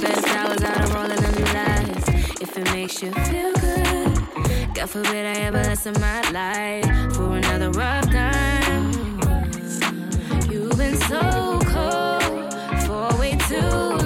Best out of them. If it makes you feel good, God forbid I ever lessen my life for another rough time. You've been so cold for way too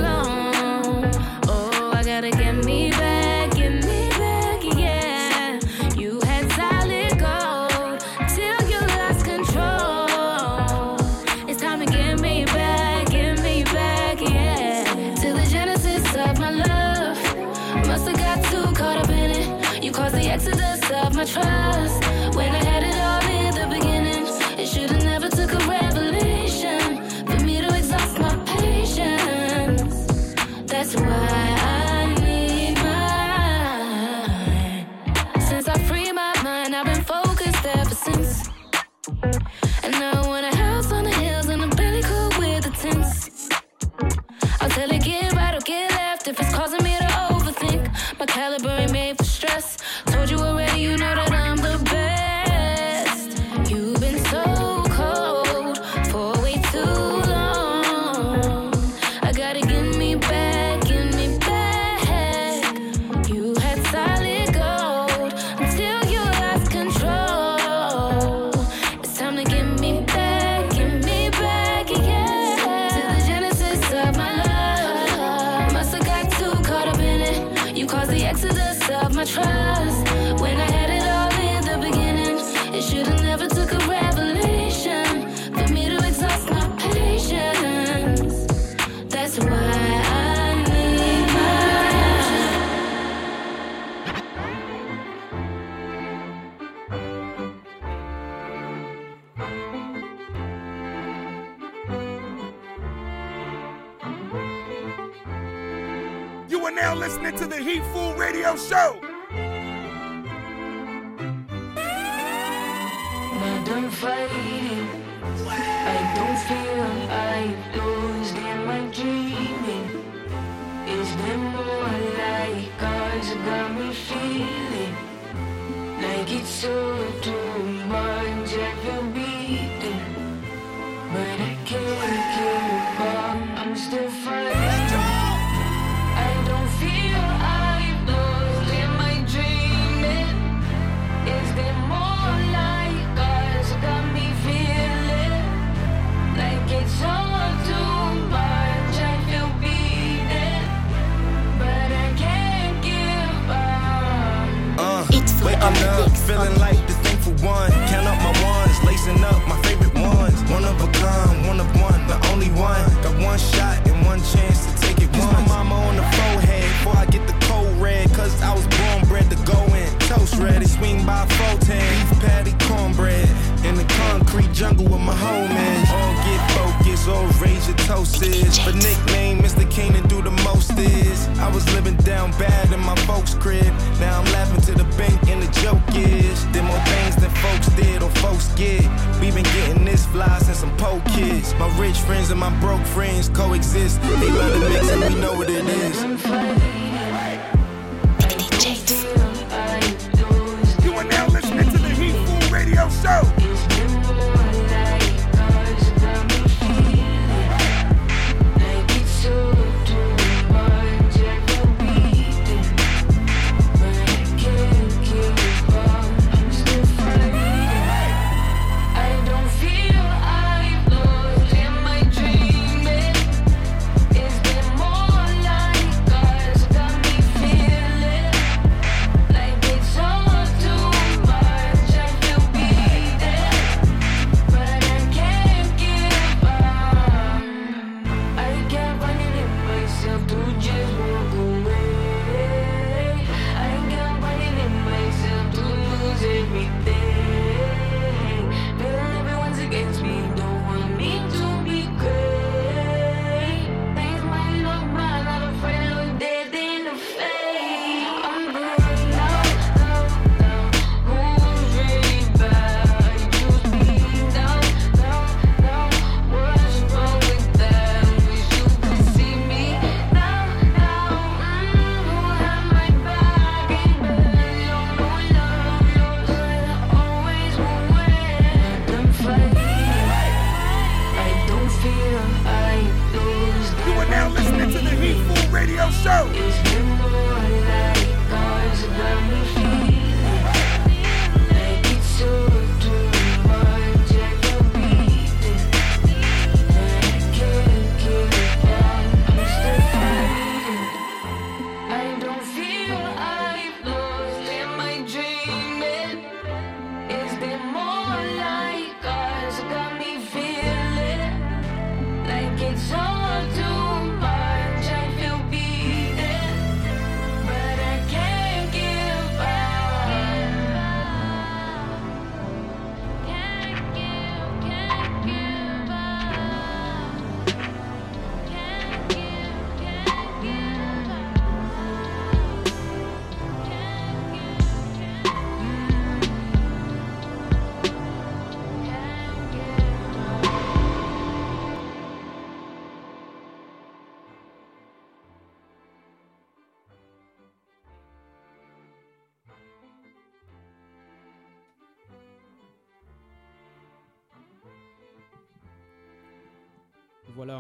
now listening to the Heatfool Radio Show. I don't feel I lose. Am I dreaming? Is there more like cars got me feeling like it's all too feeling like the thankful one. Count up my ones, lacing up my favorite ones. One of a kind, one of one, the only one. Got one shot and one chance to take it once. my mama on the forehead before I get the cold red. Cause I was born bred to go in. Toast ready, swing by 410. Beef patty, cornbread. In the concrete jungle with my homies. All get focused, all raise your toasts. But nickname Mr. Most is. I was living down bad in my folks' crib. Now I'm laughing to the bank and the joke is. Did more things than folks did or folks get. We been getting this fly since I'm po kids. My rich friends and my broke friends coexist. They love the mix and we know what it is.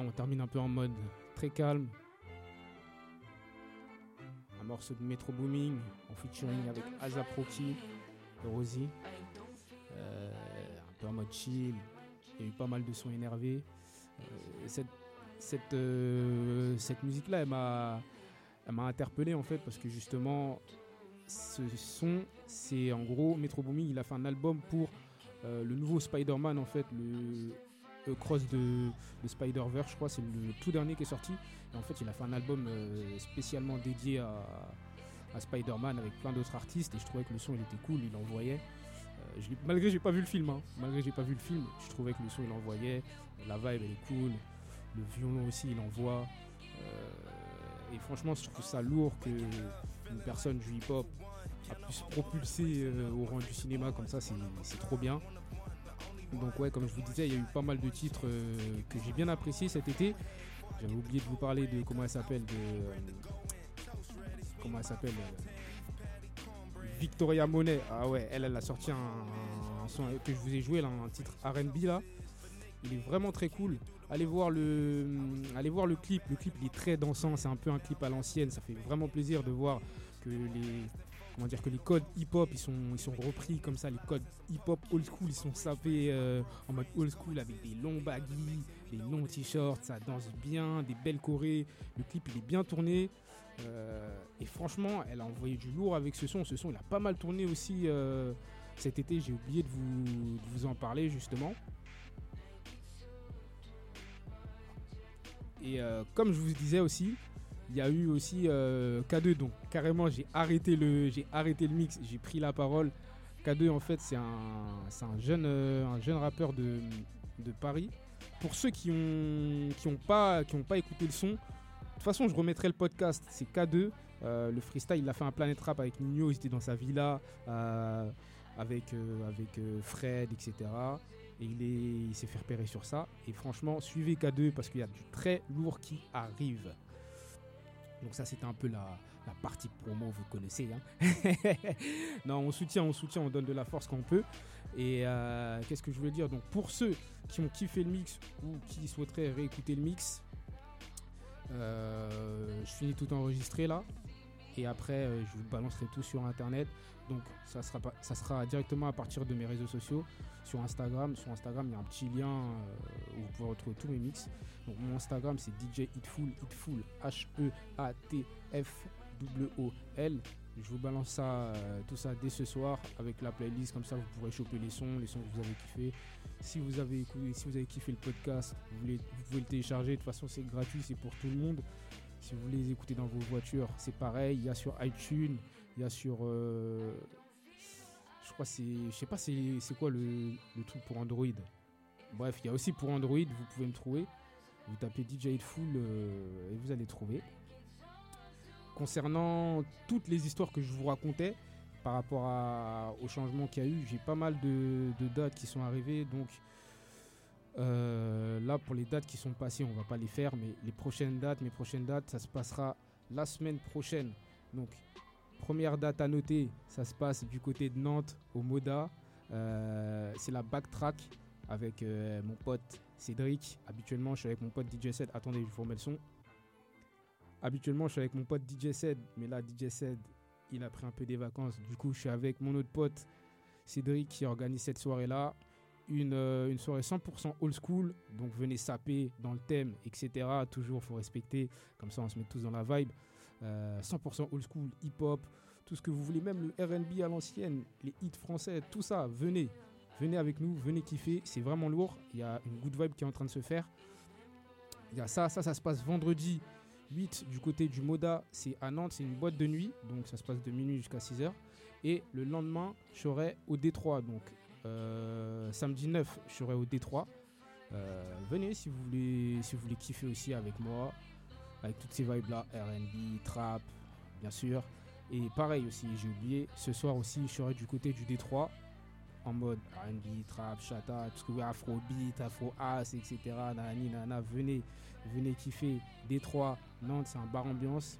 On termine un peu en mode très calme. Un morceau de Metro Booming en featuring avec Azap Rocky et Rosie. Euh, un peu en mode chill. Il y a eu pas mal de sons énervés. Euh, euh, cette musique-là, elle m'a interpellé en fait parce que justement, ce son, c'est en gros Metro Booming, il a fait un album pour le nouveau Spider-Man en fait, cross de, de Spider-Verse, je crois, c'est le tout dernier qui est sorti. Et en fait, il a fait un album euh, spécialement dédié à, Spider-Man avec plein d'autres artistes et je trouvais que le son il était cool, il envoyait. Euh, je malgré j'ai pas vu le film, hein, malgré j'ai pas vu le film, je trouvais que le son il envoyait, la vibe elle est cool, le violon aussi il envoie. Euh, et franchement, je trouve ça lourd que une personne du hip-hop a pu se propulser au rang du cinéma comme ça, c'est trop bien. Donc ouais, comme je vous disais, il y a eu pas mal de titres euh, que j'ai bien appréciés cet été. J'avais oublié de vous parler de comment elle s'appelle, de euh, comment elle s'appelle, euh, Victoria Monet. Ah ouais, elle, a sorti un, son que je vous ai joué un titre R&B là. Il est vraiment très cool. Allez voir le, allez voir le clip. Le clip il est très dansant. C'est un peu un clip à l'ancienne. Ça fait vraiment plaisir de voir que les, comment dire, que les codes hip-hop ils sont, ils sont repris comme ça. Les codes hip-hop old school ils sont sapés euh, en mode old school avec des longs baggy, des longs t-shirts. Ça danse bien, des belles chorés. Le clip il est bien tourné. Euh, et franchement, elle a envoyé du lourd avec ce son. Ce son il a pas mal tourné aussi euh, cet été. J'ai oublié de vous, de vous en parler justement. Et comme je vous disais aussi, il y a eu aussi euh, K2. Donc carrément, j'ai arrêté le, j'ai arrêté le mix, j'ai pris la parole. K2, en fait, c'est un, un jeune, euh, un jeune rappeur de, de Paris. Pour ceux qui ont, qui ont pas, qui ont pas écouté le son, de toute façon, je remettrai le podcast. C'est K2. Euh, le freestyle, il a fait un Planet Rap avec Nino. Il était dans sa villa avec, avec Fred, etc. Et il est- il s'est fait repérer sur ça. Et franchement, suivez K2 parce qu'il y a du très lourd qui arrive. Donc ça, c'était un peu la, la partie promo, vous connaissez. hein. non, on soutient, on soutient, on donne de la force quand on peut. Et euh, qu'est-ce que je voulais dire? Donc pour ceux qui ont kiffé le mix ou qui souhaiteraient réécouter le mix, euh, je finis tout enregistré là. Et après, euh, je vous balancerai tout sur internet. Donc, ça sera, directement à partir de mes réseaux sociaux. Sur Instagram, sur Instagram, il y a un petit lien euh, où vous pouvez retrouver tous mes mix. Donc, mon Instagram, c'est DJ Hitful, Hitful, H-E-A-T-F-W-O-L. Je vous balance ça, euh, tout ça dès ce soir avec la playlist. Comme ça, vous pourrez choper les sons, les sons que vous avez kiffé. Si vous avez, écouté, si vous avez kiffé le podcast, vous, vous pouvez le télécharger. De toute façon, c'est gratuit, c'est pour tout le monde. Si vous voulez les écouter dans vos voitures, c'est pareil. Il y a sur iTunes, il y a sur. euh, je crois c'est. Je sais pas c'est c'est quoi le, le truc pour Android. Bref, il y a aussi pour Android, vous pouvez me trouver. Vous tapez DJ Hitful euh, et vous allez trouver. Concernant toutes les histoires que je vous racontais par rapport à- au changement qu'il y a eu, j'ai pas mal de, de dates qui sont arrivées. Donc euh, là, pour les dates qui sont passées, on va pas les faire, mais les prochaines dates, mes prochaines dates, ça se passera la semaine prochaine. Donc, première date à noter, ça se passe du côté de Nantes, au Moda. Euh, c'est la backtrack avec euh, mon pote Cédric. Habituellement, je suis avec mon pote DJ Sed. Attendez, je vous remets le son. Habituellement, je suis avec mon pote DJ Sed, mais là, DJ Sed, il a pris un peu des vacances. Du coup, je suis avec mon autre pote Cédric qui organise cette soirée-là une, euh, une soirée 100% old school. Donc venez saper dans le thème, etc. Toujours, faut respecter. Comme ça, on se met tous dans la vibe. Euh, 100% old school, hip-hop, tout ce que vous voulez, même le RB à l'ancienne, les hits français, tout ça. Venez, venez avec nous, venez kiffer. C'est vraiment lourd. Il y a une good vibe qui est en train de se faire. Il y a ça, ça, ça se passe vendredi 8 du côté du Moda. C'est à Nantes, c'est une boîte de nuit. Donc ça se passe de minuit jusqu'à 6h. Et le lendemain, je serai au Détroit. Donc euh, samedi 9, je serai au Détroit. Euh, venez si vous voulez si vous voulez kiffer aussi avec moi avec toutes ces vibes là R&B trap bien sûr et pareil aussi j'ai oublié ce soir aussi je serai du côté du Détroit en mode R&B trap chata tout ce que vous voulez afro beat afro house etc nanani nana venez venez kiffer Détroit Nantes c'est un bar ambiance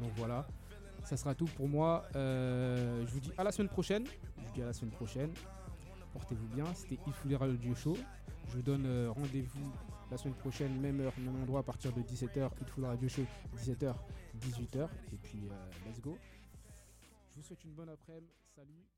donc voilà ça sera tout pour moi Euh, je vous dis à la semaine prochaine je vous dis à la semaine prochaine portez-vous bien. C'était Il Fout les Radio Show. Je vous donne euh, rendez-vous la semaine prochaine, même heure, même endroit, à partir de 17h. Il le Radio Show, 17h, 18h. Et puis, euh, let's go. Je vous souhaite une bonne après-midi. Salut.